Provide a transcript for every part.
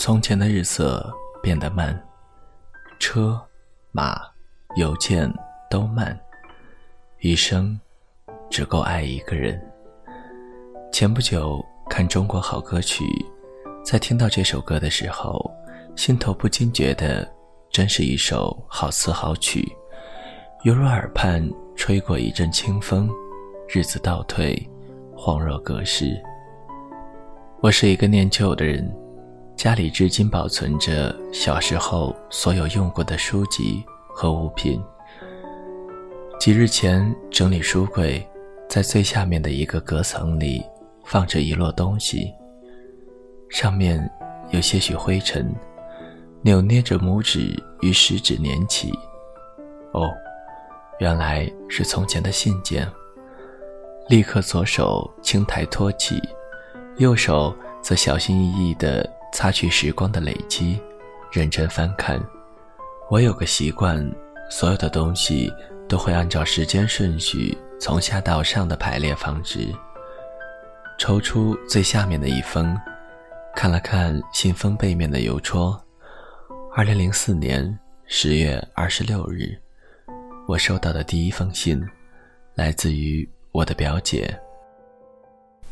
从前的日色变得慢，车、马、邮件都慢，一生只够爱一个人。前不久看《中国好歌曲》，在听到这首歌的时候，心头不禁觉得，真是一首好词好曲，犹如耳畔吹过一阵清风，日子倒退，恍若隔世。我是一个念旧的人，家里至今保存着小时候所有用过的书籍和物品。几日前整理书柜，在最下面的一个隔层里放着一摞东西，上面有些许灰尘，扭捏着拇指与食指捻起。哦，原来是从前的信件。立刻左手轻抬托起。右手则小心翼翼地擦去时光的累积，认真翻看。我有个习惯，所有的东西都会按照时间顺序从下到上的排列放置。抽出最下面的一封，看了看信封背面的邮戳，二零零四年十月二十六日，我收到的第一封信，来自于我的表姐。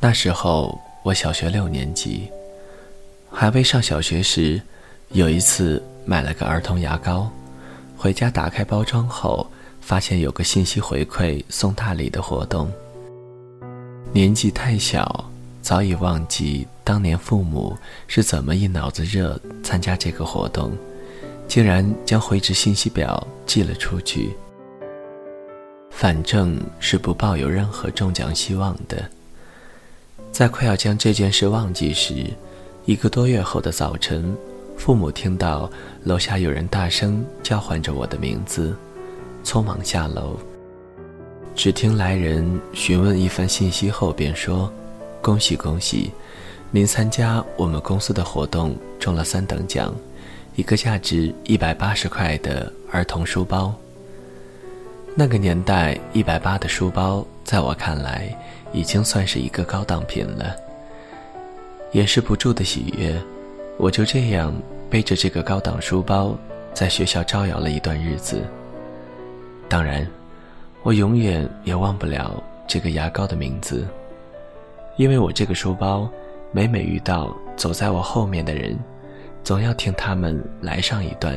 那时候。我小学六年级，还未上小学时，有一次买了个儿童牙膏，回家打开包装后，发现有个信息回馈送大礼的活动。年纪太小，早已忘记当年父母是怎么一脑子热参加这个活动，竟然将回执信息表寄了出去。反正是不抱有任何中奖希望的。在快要将这件事忘记时，一个多月后的早晨，父母听到楼下有人大声叫唤着我的名字，匆忙下楼。只听来人询问一番信息后，便说：“恭喜恭喜，您参加我们公司的活动中了三等奖，一个价值一百八十块的儿童书包。”那个年代，一百八的书包，在我看来。已经算是一个高档品了。掩饰不住的喜悦，我就这样背着这个高档书包，在学校招摇了一段日子。当然，我永远也忘不了这个牙膏的名字，因为我这个书包，每每遇到走在我后面的人，总要听他们来上一段：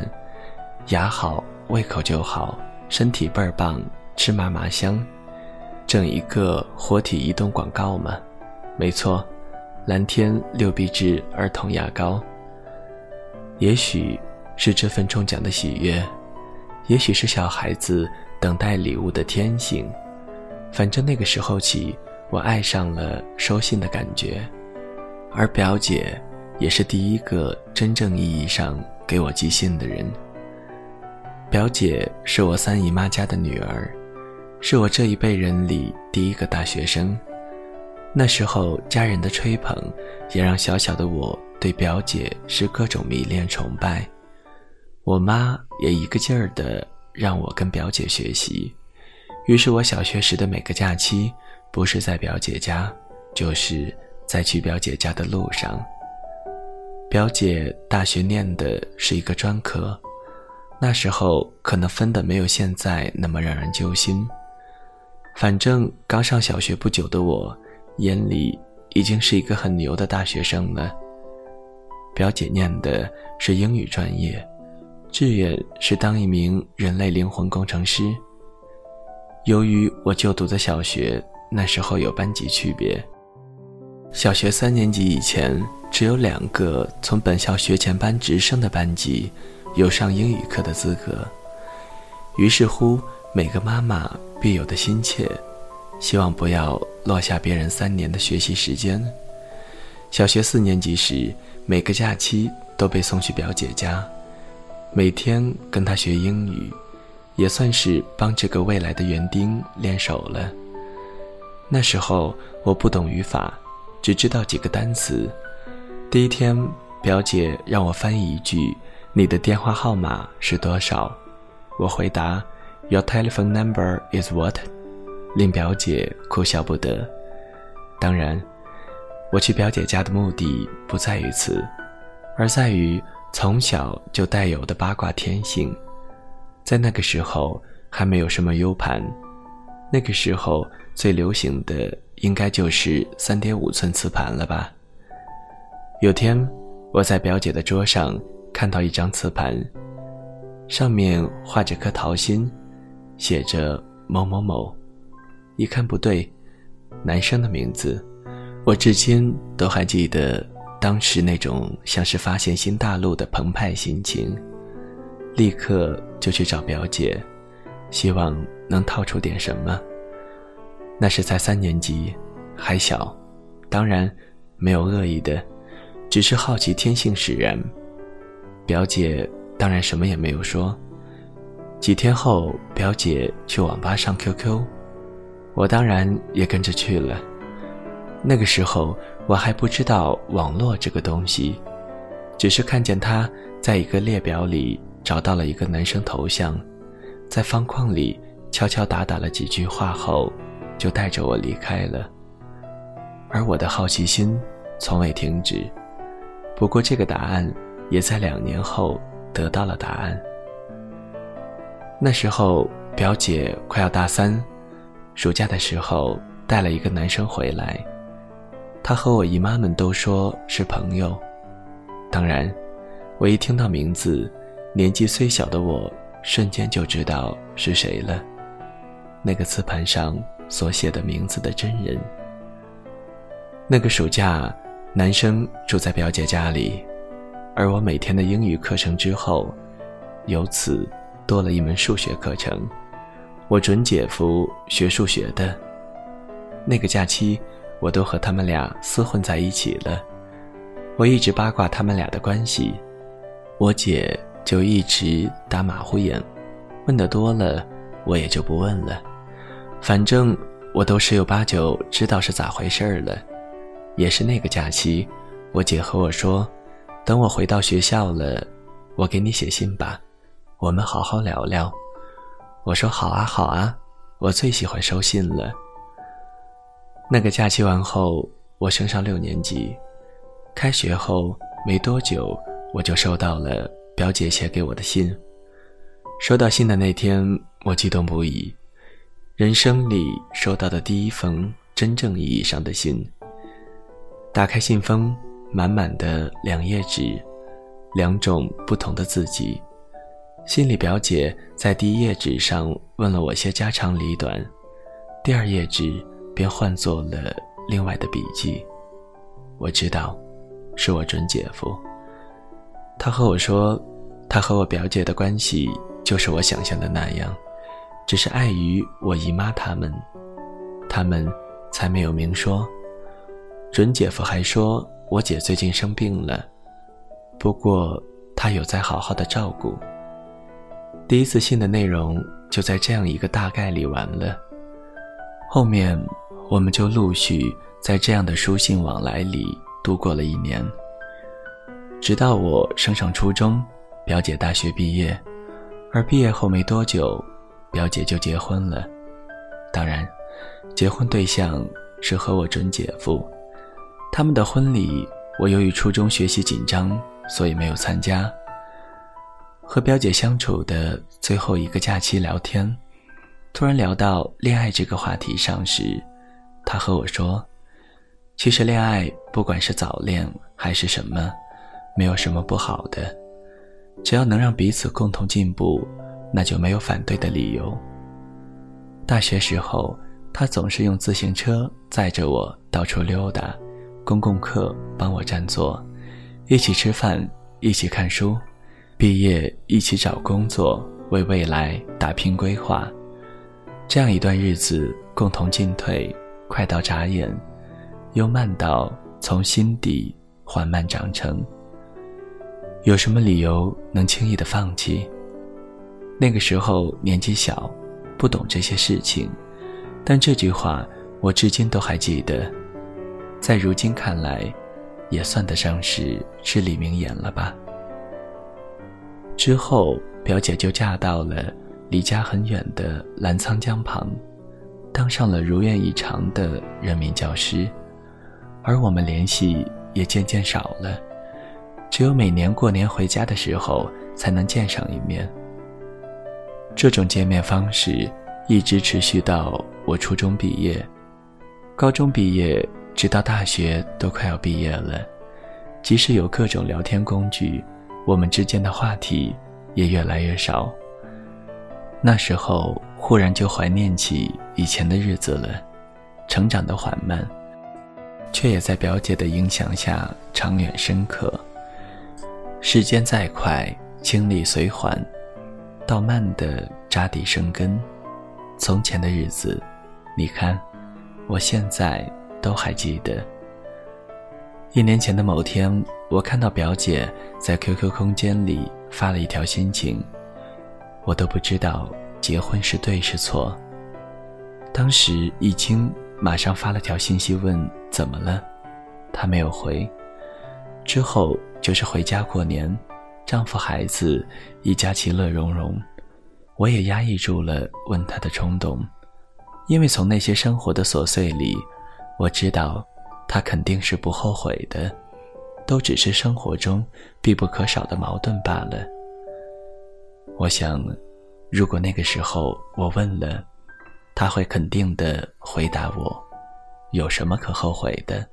牙好，胃口就好，身体倍儿棒，吃嘛嘛香。整一个活体移动广告嘛？没错，蓝天六必治儿童牙膏。也许是这份中奖的喜悦，也许是小孩子等待礼物的天性。反正那个时候起，我爱上了收信的感觉，而表姐也是第一个真正意义上给我寄信的人。表姐是我三姨妈家的女儿。是我这一辈人里第一个大学生，那时候家人的吹捧，也让小小的我对表姐是各种迷恋崇拜。我妈也一个劲儿的让我跟表姐学习，于是我小学时的每个假期，不是在表姐家，就是在去表姐家的路上。表姐大学念的是一个专科，那时候可能分的没有现在那么让人揪心。反正刚上小学不久的我，眼里已经是一个很牛的大学生了。表姐念的是英语专业，志愿是当一名人类灵魂工程师。由于我就读的小学那时候有班级区别，小学三年级以前只有两个从本校学前班直升的班级有上英语课的资格，于是乎。每个妈妈必有的心切，希望不要落下别人三年的学习时间。小学四年级时，每个假期都被送去表姐家，每天跟她学英语，也算是帮这个未来的园丁练手了。那时候我不懂语法，只知道几个单词。第一天，表姐让我翻译一句：“你的电话号码是多少？”我回答。Your telephone number is what？令表姐哭笑不得。当然，我去表姐家的目的不在于此，而在于从小就带有的八卦天性。在那个时候还没有什么 U 盘，那个时候最流行的应该就是三点五寸磁盘了吧。有天我在表姐的桌上看到一张磁盘，上面画着颗桃心，写着某某某，一看不对，男生的名字，我至今都还记得当时那种像是发现新大陆的澎湃心情。立刻就去找表姐，希望能套出点什么。那是在三年级，还小，当然没有恶意的，只是好奇天性使然。表姐当然什么也没有说。几天后，表姐去网吧上 QQ，我当然也跟着去了。那个时候我还不知道网络这个东西，只是看见他在一个列表里。找到了一个男生头像，在方框里敲敲打打了几句话后，就带着我离开了。而我的好奇心从未停止。不过这个答案也在两年后得到了答案。那时候表姐快要大三，暑假的时候带了一个男生回来，他和我姨妈们都说是朋友。当然，我一听到名字。年纪虽小的我，瞬间就知道是谁了。那个磁盘上所写的名字的真人。那个暑假，男生住在表姐家里，而我每天的英语课程之后，由此多了一门数学课程。我准姐夫学数学的。那个假期，我都和他们俩厮混在一起了。我一直八卦他们俩的关系。我姐。就一直打马虎眼，问的多了，我也就不问了。反正我都十有八九知道是咋回事儿了。也是那个假期，我姐和我说：“等我回到学校了，我给你写信吧，我们好好聊聊。”我说：“好啊，好啊，我最喜欢收信了。”那个假期完后，我升上六年级，开学后没多久，我就收到了。表姐写给我的信，收到信的那天，我激动不已。人生里收到的第一封真正意义上的信。打开信封，满满的两页纸，两种不同的字迹。心理表姐在第一页纸上问了我些家长里短，第二页纸便换作了另外的笔记。我知道，是我准姐夫。他和我说，他和我表姐的关系就是我想象的那样，只是碍于我姨妈他们，他们才没有明说。准姐夫还说我姐最近生病了，不过他有在好好的照顾。第一次信的内容就在这样一个大概里完了，后面我们就陆续在这样的书信往来里度过了一年。直到我升上初中，表姐大学毕业，而毕业后没多久，表姐就结婚了。当然，结婚对象是和我准姐夫。他们的婚礼，我由于初中学习紧张，所以没有参加。和表姐相处的最后一个假期聊天，突然聊到恋爱这个话题上时，她和我说：“其实恋爱，不管是早恋还是什么。”没有什么不好的，只要能让彼此共同进步，那就没有反对的理由。大学时候，他总是用自行车载着我到处溜达，公共课帮我占座，一起吃饭，一起看书，毕业一起找工作，为未来打拼规划。这样一段日子，共同进退，快到眨眼，又慢到从心底缓慢长成。有什么理由能轻易的放弃？那个时候年纪小，不懂这些事情，但这句话我至今都还记得，在如今看来，也算得上是至理名言了吧。之后，表姐就嫁到了离家很远的澜沧江旁，当上了如愿以偿的人民教师，而我们联系也渐渐少了。只有每年过年回家的时候才能见上一面。这种见面方式一直持续到我初中毕业，高中毕业，直到大学都快要毕业了。即使有各种聊天工具，我们之间的话题也越来越少。那时候忽然就怀念起以前的日子了，成长的缓慢，却也在表姐的影响下长远深刻。时间再快，经历虽缓，到慢的扎底生根。从前的日子，你看，我现在都还记得。一年前的某天，我看到表姐在 QQ 空间里发了一条心情，我都不知道结婚是对是错。当时一惊，马上发了条信息问怎么了，她没有回。之后就是回家过年，丈夫孩子一家其乐融融，我也压抑住了问她的冲动，因为从那些生活的琐碎里，我知道。他肯定是不后悔的，都只是生活中必不可少的矛盾罢了。我想，如果那个时候我问了，他会肯定的回答我：有什么可后悔的？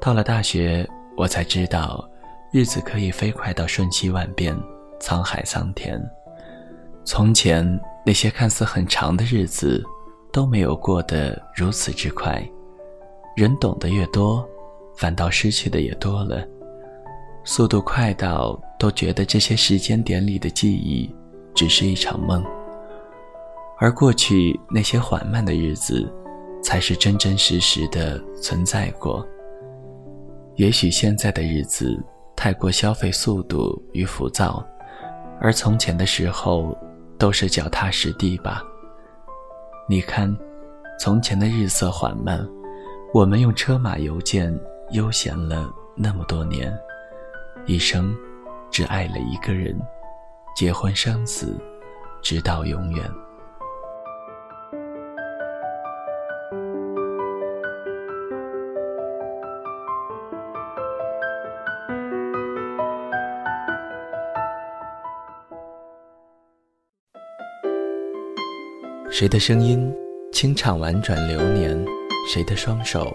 到了大学，我才知道，日子可以飞快到瞬息万变、沧海桑田。从前那些看似很长的日子，都没有过得如此之快。人懂得越多，反倒失去的也多了。速度快到都觉得这些时间点里的记忆只是一场梦，而过去那些缓慢的日子，才是真真实实的存在过。也许现在的日子太过消费速度与浮躁，而从前的时候都是脚踏实地吧。你看，从前的日色缓慢。我们用车马邮件悠闲了那么多年，一生只爱了一个人，结婚生子，直到永远。谁的声音清唱婉转流年？谁的双手